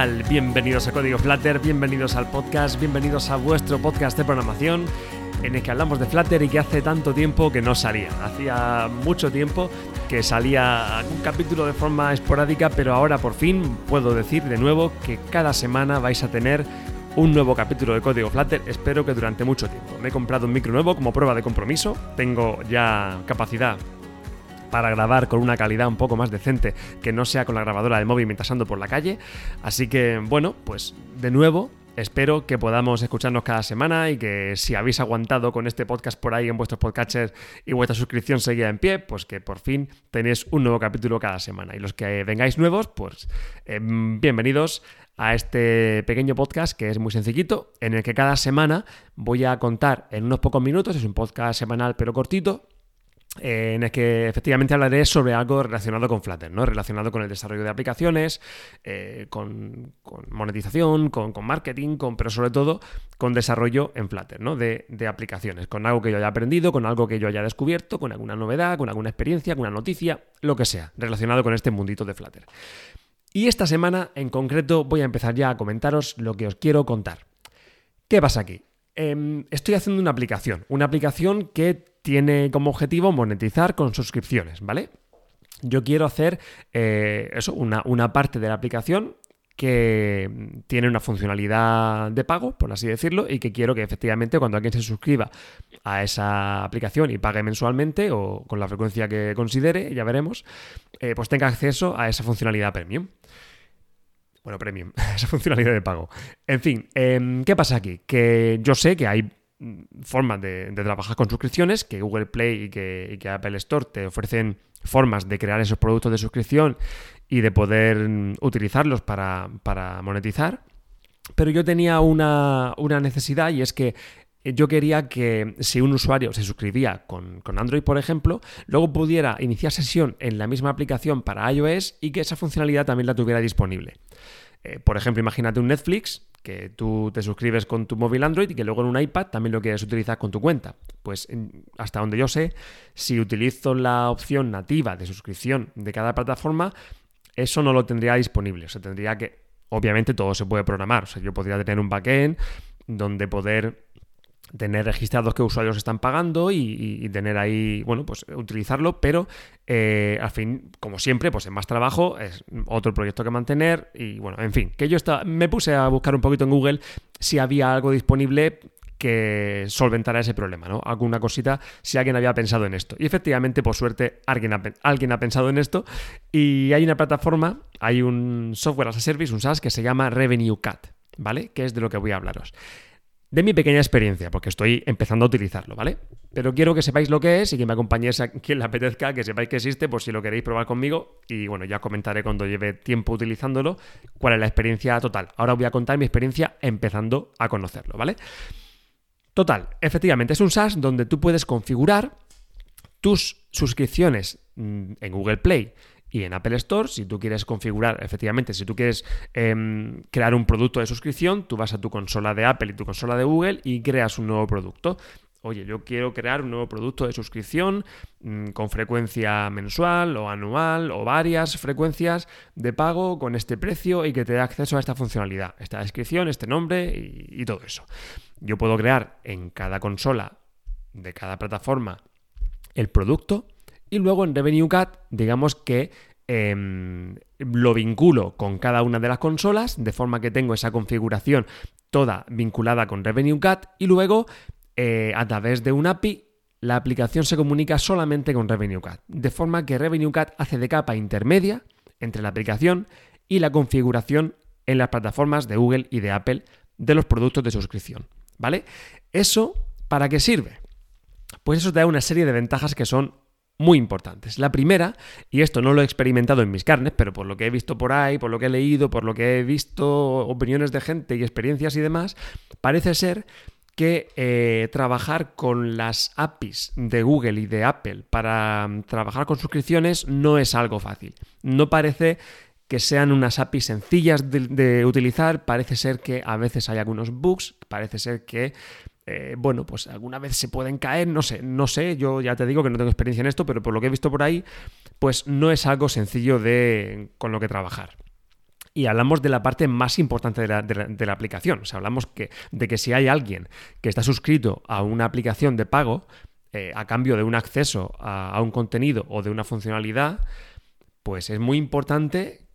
Bienvenidos a Código Flutter, bienvenidos al podcast, bienvenidos a vuestro podcast de programación en el que hablamos de Flutter y que hace tanto tiempo que no salía. Hacía mucho tiempo que salía un capítulo de forma esporádica, pero ahora por fin puedo decir de nuevo que cada semana vais a tener un nuevo capítulo de Código Flutter, espero que durante mucho tiempo. Me he comprado un micro nuevo como prueba de compromiso, tengo ya capacidad para grabar con una calidad un poco más decente que no sea con la grabadora de móvil mientras ando por la calle. Así que, bueno, pues de nuevo Espero que podamos escucharnos cada semana y que si habéis aguantado con este podcast por ahí en vuestros podcatchers y vuestra suscripción seguía en pie, pues que por fin tenéis un nuevo capítulo cada semana. Y los que vengáis nuevos, pues em, bienvenidos a este pequeño podcast que es muy sencillito, en el que cada semana voy a contar en unos pocos minutos, es un podcast semanal pero cortito, eh, en el que efectivamente hablaré sobre algo relacionado con Flutter, ¿no? relacionado con el desarrollo de aplicaciones, eh, con, monetización, con, marketing, con, pero sobre todo con desarrollo en Flutter, ¿no? de, aplicaciones, con algo que yo haya aprendido, con algo que yo haya descubierto, con alguna novedad, con alguna experiencia, con una noticia, lo que sea, relacionado con este mundito de Flutter. Y esta semana en concreto voy a empezar ya a comentaros lo que os quiero contar. ¿Qué pasa aquí? Em, estoy haciendo una aplicación, una aplicación que tiene como objetivo monetizar con suscripciones, ¿vale? Yo quiero hacer eh, eso, una, una parte de la aplicación que tiene una funcionalidad de pago, por así decirlo, y que quiero que efectivamente cuando alguien se suscriba a esa aplicación y pague mensualmente o con la frecuencia que considere, ya veremos, eh, pues tenga acceso a esa funcionalidad premium. Bueno, premium, esa funcionalidad de pago. En fin, em, ¿qué pasa aquí? Que yo sé que hay formas de, trabajar con suscripciones, que Google Play y que, Apple Store te ofrecen formas de crear esos productos de suscripción y de poder mm, utilizarlos para, monetizar. Pero yo tenía una, necesidad y es que yo quería que si un usuario se suscribía con, con, Android, por ejemplo, luego pudiera iniciar sesión en la misma aplicación para iOS y que esa funcionalidad también la tuviera disponible. Eh, por ejemplo, imagínate un Netflix que tú te suscribes con tu móvil Android y que luego en un iPad también lo quieres utilizar con tu cuenta. Pues hasta donde yo sé, si utilizo la opción nativa de suscripción de cada plataforma, eso no lo tendría disponible. O sea, tendría que, obviamente todo se puede programar. O sea, yo podría tener un backend donde poder tener registrados qué usuarios están pagando y, tener ahí, bueno, pues utilizarlo, pero eh, al fin, como siempre, pues es más trabajo, es otro proyecto que mantener y bueno, en fin, que yo estaba, me puse a buscar un poquito en Google si había algo disponible que solventara ese problema, ¿no? Alguna cosita, si alguien había pensado en esto. Y efectivamente, por suerte, alguien ha, alguien ha pensado en esto y hay una plataforma, hay un software as a service, un SaaS, que se llama Revenue Cat, ¿vale? Que es de lo que voy a hablaros de mi pequeña experiencia, porque estoy empezando a utilizarlo, ¿vale? Pero quiero que sepáis lo que es y que me acompañéis a quien le apetezca, que sepáis que existe por si lo queréis probar conmigo. Y bueno, ya comentaré cuando lleve tiempo utilizándolo cuál es la experiencia total. Ahora voy a contar mi experiencia empezando a conocerlo, ¿vale? Total, efectivamente, es un SaaS donde tú puedes configurar tus suscripciones mm, en Google Play y en Apple Store, si tú quieres configurar, efectivamente, si tú quieres em, crear un producto de suscripción, tú vas a tu consola de Apple y tu consola de Google y creas un nuevo producto. Oye, yo quiero crear un nuevo producto de suscripción mm, con frecuencia mensual o anual o varias frecuencias de pago con este precio y que te dé acceso a esta funcionalidad, esta descripción, este nombre y todo eso. Yo puedo crear en cada consola de cada plataforma el producto y luego en Revenue Cat, digamos que em, lo vinculo con cada una de las consolas, de forma que tengo esa configuración toda vinculada con Revenue Cat y luego eh, a través de un API la aplicación se comunica solamente con Revenue Cat, de forma que Revenue Cat hace de capa intermedia entre la aplicación y la configuración en las plataformas de Google y de Apple de los productos de suscripción, ¿vale? ¿Eso para qué sirve? Pues eso te da una serie de ventajas que son muy importantes. La primera, y esto no lo he experimentado en mis carnes, pero por lo que he visto por ahí, por lo que he leído, por lo que he visto opiniones de gente y experiencias y demás, parece ser que eh, trabajar con las APIs de Google y de Apple para mm, trabajar con suscripciones no es algo fácil. No parece que sean unas APIs sencillas de, utilizar, parece ser que a veces hay algunos bugs, parece ser que eh, bueno, pues alguna vez se pueden caer, no sé, no sé, yo ya te digo que no tengo experiencia en esto, pero por lo que he visto por ahí, pues no es algo sencillo de con lo que trabajar. Y hablamos de la parte más importante de la, aplicación. O sea, hablamos que, de que si hay alguien que está suscrito a una aplicación de pago eh, a cambio de un acceso a, un contenido o de una funcionalidad, pues es muy importante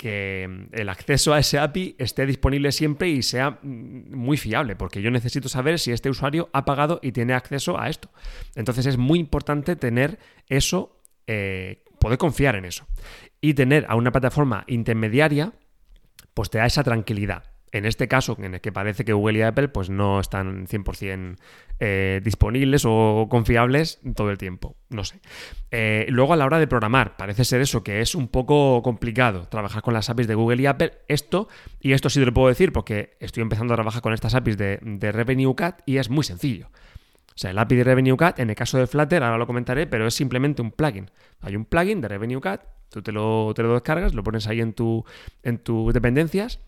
que el acceso a ese API esté disponible siempre y sea mm, muy fiable, porque yo necesito saber si este usuario ha pagado y tiene acceso a esto. Entonces es muy importante tener eso, eh, poder confiar en eso y tener a una plataforma intermediaria, pues te da esa tranquilidad. En este caso, en el que parece que Google y Apple pues no están 100% eh, disponibles o confiables todo el tiempo. No sé. Eh, luego a la hora de programar, parece ser eso, que es un poco complicado trabajar con las APIs de Google y Apple. Esto, y esto sí te lo puedo decir porque estoy empezando a trabajar con estas APIs de, Revenue Cat y es muy sencillo. O sea, el API de Revenue Cat, en el caso de Flutter, ahora lo comentaré, pero es simplemente un plugin. Hay un plugin de Revenue Cat Tú te lo, te lo descargas, lo pones ahí en, tu, en tus dependencias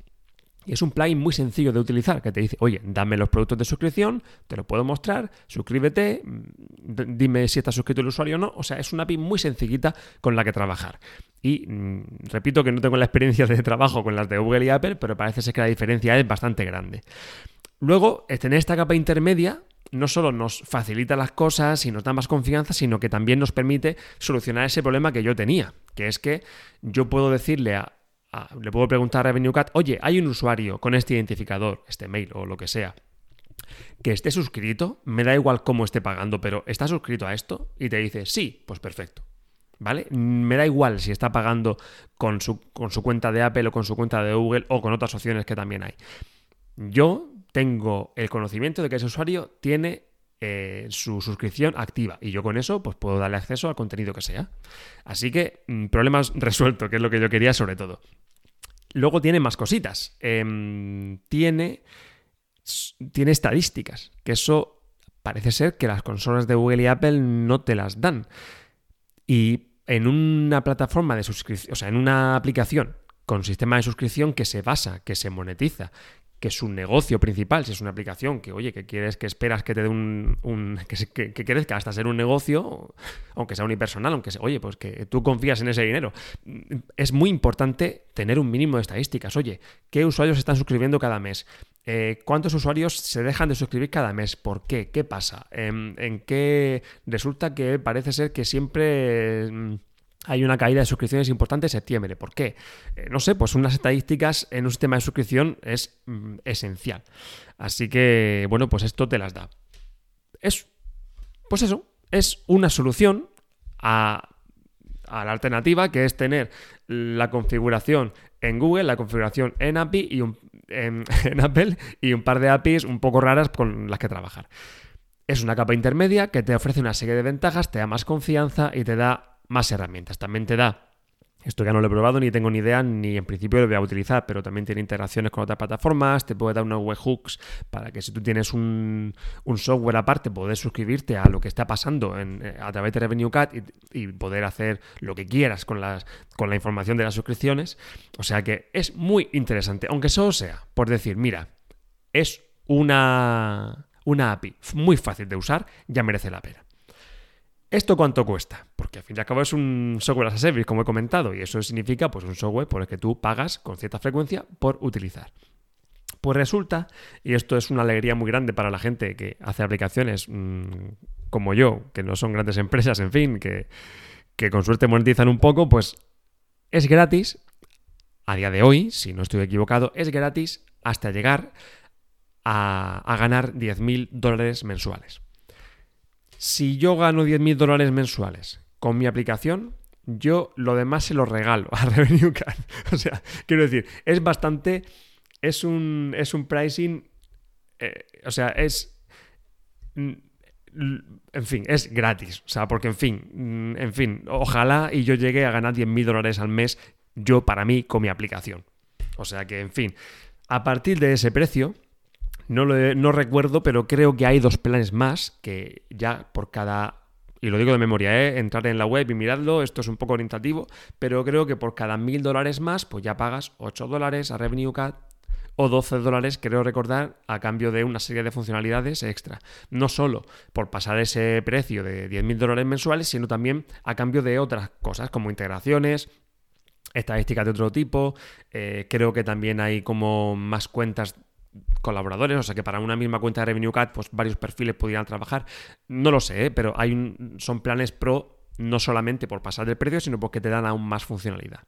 y es un plugin muy sencillo de utilizar que te dice, oye, dame los productos de suscripción, te lo puedo mostrar, suscríbete, mm, dime si está suscrito el usuario o no. O sea, es una API muy sencillita con la que trabajar. Y mm, repito que no tengo la experiencia de trabajo con las de Google y Apple, pero parece ser que la diferencia es bastante grande. Luego, tener esta capa intermedia no solo nos facilita las cosas y nos da más confianza, sino que también nos permite solucionar ese problema que yo tenía, que es que yo puedo decirle a, le puedo preguntar a Revenue Cat, oye, hay un usuario con este identificador, este mail o lo que sea, que esté suscrito, me da igual cómo esté pagando, pero ¿está suscrito a esto? Y te dice, sí, pues perfecto. ¿Vale? Me da igual si está pagando con su, con su cuenta de Apple o con su cuenta de Google o con otras opciones que también hay. Yo tengo el conocimiento de que ese usuario tiene eh, su suscripción activa y yo con eso pues puedo darle acceso al contenido que sea. Así que mm, problemas resuelto, que es lo que yo quería sobre todo. Luego tiene más cositas. Em, tiene, tiene estadísticas, que eso parece ser que las consolas de Google y Apple no te las dan. Y en una plataforma de suscripción, o sea, en una aplicación con sistema de suscripción que se basa, que se monetiza, que su negocio principal, si es una aplicación que, oye, que quieres, que esperas que te dé un, que, que, crezca hasta ser un negocio, aunque sea unipersonal, aunque sea, oye, pues que tú confías en ese dinero. Es muy importante tener un mínimo de estadísticas. Oye, ¿qué usuarios están suscribiendo cada mes? Eh, ¿Cuántos usuarios se dejan de suscribir cada mes? ¿Por qué? ¿Qué pasa? ¿En, en qué resulta que parece ser que siempre mm, hay una caída de suscripciones importante en septiembre. ¿Por qué? Eh, no sé, pues unas estadísticas en un sistema de suscripción es mm, esencial. Así que, bueno, pues esto te las da. Es, pues eso, es una solución a, la alternativa que es tener la configuración en Google, la configuración en API en Apple y un par de APIs un poco raras con las que trabajar. Es una capa intermedia que te ofrece una serie de ventajas, te da más confianza y te da más herramientas. También te da esto ya no lo he probado ni tengo ni idea ni en principio lo voy a utilizar, pero también tiene interacciones con otras plataformas, te puede dar unos webhooks para que si tú tienes un, software aparte puedes suscribirte a lo que está pasando eh, a través de Revenue Cat y, poder hacer lo que quieras con, las, con la información de las suscripciones. O sea que es muy interesante, aunque solo sea por decir, mira, es una, una API muy fácil de usar, ya merece la pena. ¿Esto cuánto cuesta? Porque al fin y al cabo es un software as a service, como he comentado, y eso significa pues un software por el que tú pagas con cierta frecuencia por utilizar. Pues resulta, y esto es una alegría muy grande para la gente que hace aplicaciones mm, como yo, que no son grandes empresas, en fin, que, con suerte monetizan un poco, pues es gratis, a día de hoy, si no estoy equivocado, es gratis hasta llegar a, a ganar 10.000 dólares mensuales. Si yo gano 10.000 dólares mensuales con mi aplicación, yo lo demás se lo regalo a Revenue Card. O sea, quiero decir, es bastante. Es un, es un pricing. Eh, o sea, es. Mm, en fin, es gratis. O sea, porque en fin, mm, en fin, ojalá y yo llegue a ganar 10.000 dólares al mes yo para mí con mi aplicación. O sea que, en fin, a partir de ese precio, no, lo no recuerdo, pero creo que hay dos planes más que ya por cada y lo digo de memoria, ¿eh? entrar en la web y miradlo, esto es un poco orientativo, pero creo que por cada mil dólares más, pues ya pagas 8 dólares a Revenue Cat o 12 dólares, creo recordar, a cambio de una serie de funcionalidades extra. No solo por pasar ese precio de 10.000 dólares mensuales, sino también a cambio de otras cosas como integraciones, estadísticas de otro tipo. Eh, creo que también hay como más cuentas colaboradores, o sea que para una misma cuenta de Revenue Cat, pues varios perfiles podrían trabajar. No lo sé, ¿eh? pero hay son planes pro no solamente por pasar del precio, sino porque te dan aún más funcionalidad.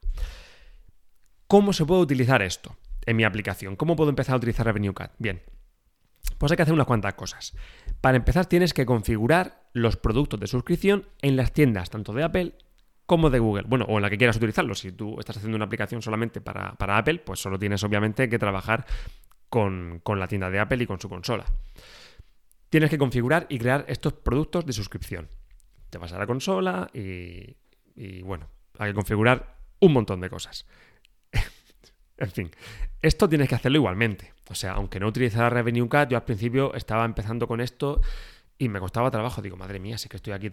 ¿Cómo se puede utilizar esto en mi aplicación? ¿Cómo puedo empezar a utilizar Revenue Cat? Bien, pues hay que hacer unas cuantas cosas. Para empezar, tienes que configurar los productos de suscripción en las tiendas, tanto de Apple como de Google. Bueno, o en la que quieras utilizarlo. Si tú estás haciendo una aplicación solamente para, para Apple, pues solo tienes obviamente que trabajar con, la tienda de Apple y con su consola. Tienes que configurar y crear estos productos de suscripción. Te vas a la consola y, y bueno, hay que configurar un montón de cosas. en fin, esto tienes que hacerlo igualmente. O sea, aunque no utilizara Revenue Cat, yo al principio estaba empezando con esto y me costaba trabajo. Digo, madre mía, sí que estoy aquí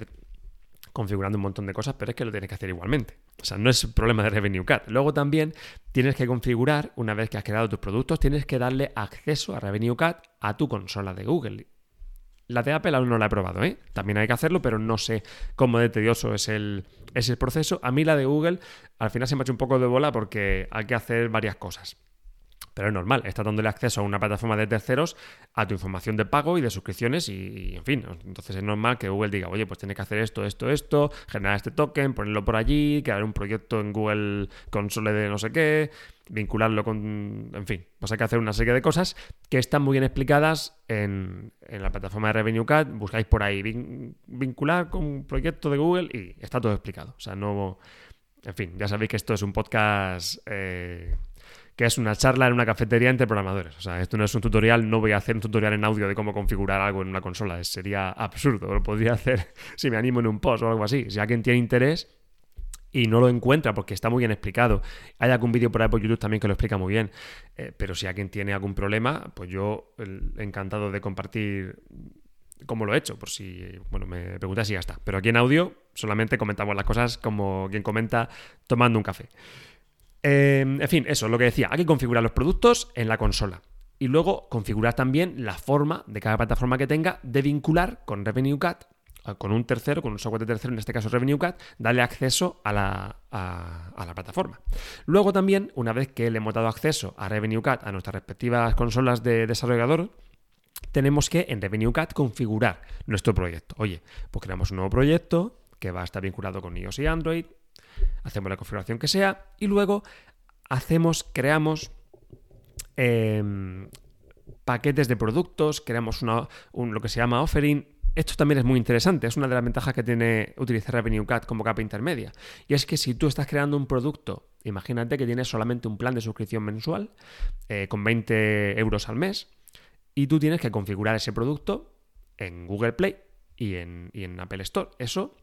configurando un montón de cosas, pero es que lo tienes que hacer igualmente. O sea, no es problema de Revenue Cat. Luego también tienes que configurar, una vez que has creado tus productos, tienes que darle acceso a Revenue Cat a tu consola de Google. La de Apple aún no la he probado, ¿eh? También hay que hacerlo, pero no sé cómo de tedioso es el, es el proceso. A mí la de Google al final se me ha hecho un poco de bola porque hay que hacer varias cosas. Pero es normal, estás dándole acceso a una plataforma de terceros a tu información de pago y de suscripciones y, en fin, entonces es normal que Google diga, oye, pues tiene que hacer esto, esto, esto, generar este token, ponerlo por allí, crear un proyecto en Google Console de no sé qué, vincularlo con, en fin, pues hay que hacer una serie de cosas que están muy bien explicadas en, en la plataforma de Revenue Cat, buscáis por ahí vincular con un proyecto de Google y está todo explicado, o sea, no... En fin, ya sabéis que esto es un podcast... Eh, que es una charla en una cafetería entre programadores. O sea, esto no es un tutorial, no voy a hacer un tutorial en audio de cómo configurar algo en una consola, sería absurdo, lo podría hacer si me animo en un post o algo así. Si alguien tiene interés y no lo encuentra porque está muy bien explicado, hay algún vídeo por ahí por YouTube también que lo explica muy bien, eh, pero si alguien tiene algún problema, pues yo encantado de compartir cómo lo he hecho, por si, bueno, me preguntas y ya está. Pero aquí en audio solamente comentamos las cosas como quien comenta tomando un café. Em, en fin, eso, lo que decía, hay que configurar los productos en la consola. Y luego configurar también la forma de cada plataforma que tenga de vincular con Revenue Cat, con un tercero, con un software de tercero, en este caso Revenue Cat, darle acceso a la, a, la plataforma. Luego también, una vez que le hemos dado acceso a Revenue Cat a nuestras respectivas consolas de desarrollador, tenemos que en Revenue Cat configurar nuestro proyecto. Oye, pues creamos un nuevo proyecto que va a estar vinculado con iOS y Android, hacemos la configuración que sea y luego hacemos, creamos em, paquetes de productos, creamos lo que se llama offering. Esto también es muy interesante, es una de las ventajas que tiene utilizar Revenue Cat como capa intermedia. Y es que si tú estás creando un producto, imagínate que tienes solamente un plan de suscripción mensual eh, con 20 euros al mes y tú tienes que configurar ese producto en Google Play y en, y en Apple Store. Eso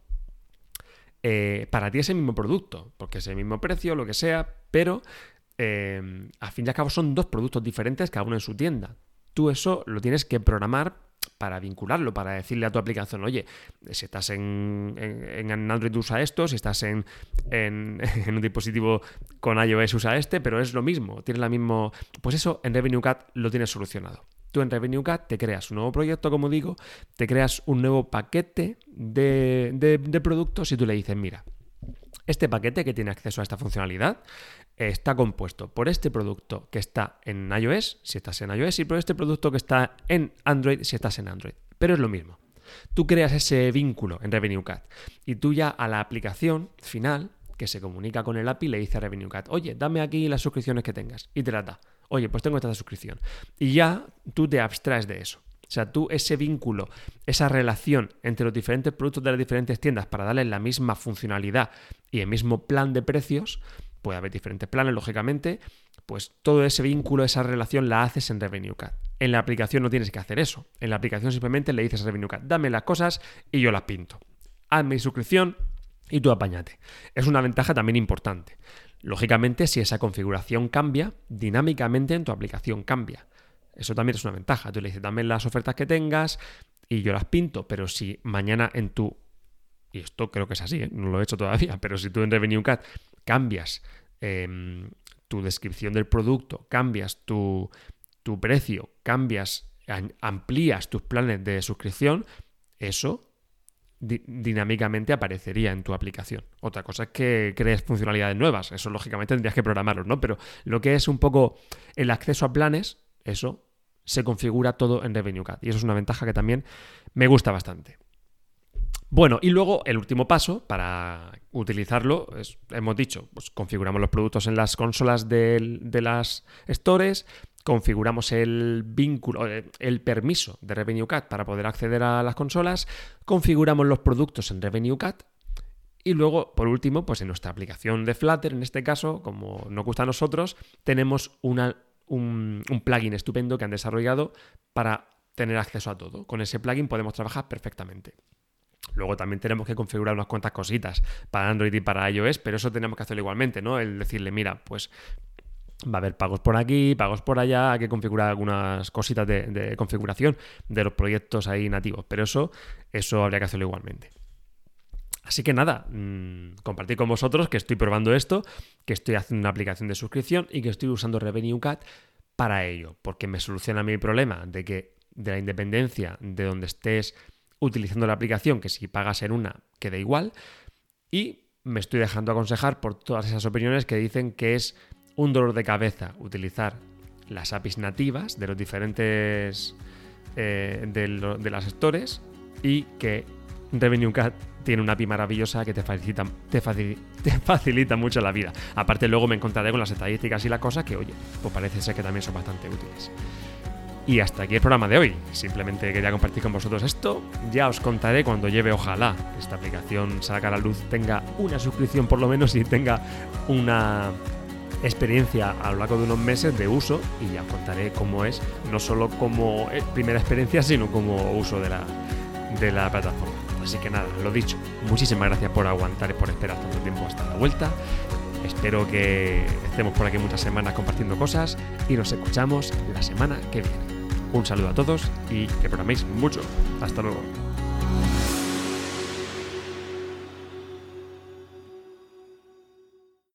eh, para ti es el mismo producto, porque es el mismo precio, lo que sea, pero eh, al fin y al cabo son dos productos diferentes, cada uno en su tienda. Tú eso lo tienes que programar para vincularlo, para decirle a tu aplicación, oye, si estás en, en, Android usa esto, si estás en, en, un dispositivo con iOS usa este, pero es lo mismo, tienes la mismo... Pues eso en Revenue Cat lo tienes solucionado. Tú en Revenue Cat te creas un nuevo proyecto, como digo, te creas un nuevo paquete de, productos y tú le dices, mira, este paquete que tiene acceso a esta funcionalidad está compuesto por este producto que está en iOS, si estás en iOS, y por este producto que está en Android, si estás en Android. Pero es lo mismo. Tú creas ese vínculo en Revenue Cat y tú ya a la aplicación final que se comunica con el API le dice a Revenue Cat, oye, dame aquí las suscripciones que tengas y te las da. Oye, pues tengo esta suscripción. Y ya tú te abstraes de eso. O sea, tú ese vínculo, esa relación entre los diferentes productos de las diferentes tiendas para darles la misma funcionalidad y el mismo plan de precios, puede haber diferentes planes, lógicamente, pues todo ese vínculo, esa relación la haces en Revenue Cat. En la aplicación no tienes que hacer eso. En la aplicación simplemente le dices a Revenue Cat, dame las cosas y yo las pinto. Hazme mi suscripción y tú apáñate. Es una ventaja también importante. Lógicamente, si esa configuración cambia, dinámicamente en tu aplicación cambia. Eso también es una ventaja. Tú le dices, dame las ofertas que tengas y yo las pinto, pero si mañana en tu... Y esto creo que es así, ¿eh? no lo he hecho todavía, pero si tú en Revenue Cat cambias em, tu descripción del producto, cambias tu, tu precio, cambias, amplías tus planes de suscripción, eso dinámicamente aparecería en tu aplicación. Otra cosa es que crees funcionalidades nuevas, eso lógicamente tendrías que programarlos, ¿no? Pero lo que es un poco el acceso a planes, eso se configura todo en Revenue Cat y eso es una ventaja que también me gusta bastante. Bueno, y luego el último paso para utilizarlo, es, hemos dicho, pues configuramos los productos en las consolas de las stores, configuramos el vínculo, eh, el permiso de Revenue Cat para poder acceder a las consolas, configuramos los productos en Revenue Cat y luego, por último, pues en nuestra aplicación de Flutter, en este caso, como nos gusta a nosotros, tenemos un, un plugin estupendo que han desarrollado para tener acceso a todo. Con ese plugin podemos trabajar perfectamente. Luego también tenemos que configurar unas cuantas cositas para Android y para iOS, pero eso tenemos que hacerlo igualmente, ¿no? El decirle, mira, pues va a haber pagos por aquí, pagos por allá, hay que configurar algunas cositas de, configuración de los proyectos ahí nativos, pero eso, eso habría que hacerlo igualmente. Así que nada, mmm, compartir con vosotros que estoy probando esto, que estoy haciendo una aplicación de suscripción y que estoy usando Revenue Cat para ello, porque me soluciona mi problema de que de la independencia de donde estés utilizando la aplicación, que si pagas en una queda igual, y me estoy dejando aconsejar por todas esas opiniones que dicen que es un dolor de cabeza utilizar las APIs nativas de los diferentes eh, de, las stores y que Revenue Cat tiene una API maravillosa que te facilita, te, te facilita mucho la vida. Aparte luego me encontraré con las estadísticas y la cosa que, oye, pues parece ser que también son bastante útiles. Y hasta aquí el programa de hoy. Simplemente quería compartir con vosotros esto. Ya os contaré cuando lleve, ojalá, esta aplicación salga a la luz, tenga una suscripción por lo menos y tenga una experiencia a lo largo de unos meses de uso y ya contaré cómo es, no solo como eh, primera experiencia, sino como uso de la plataforma. Así que nada, lo dicho, muchísimas gracias por aguantar y por esperar tanto tiempo hasta la vuelta. Espero que estemos por aquí muchas semanas compartiendo cosas y nos escuchamos la semana que viene. Un saludo a todos y que programéis mucho. Hasta luego.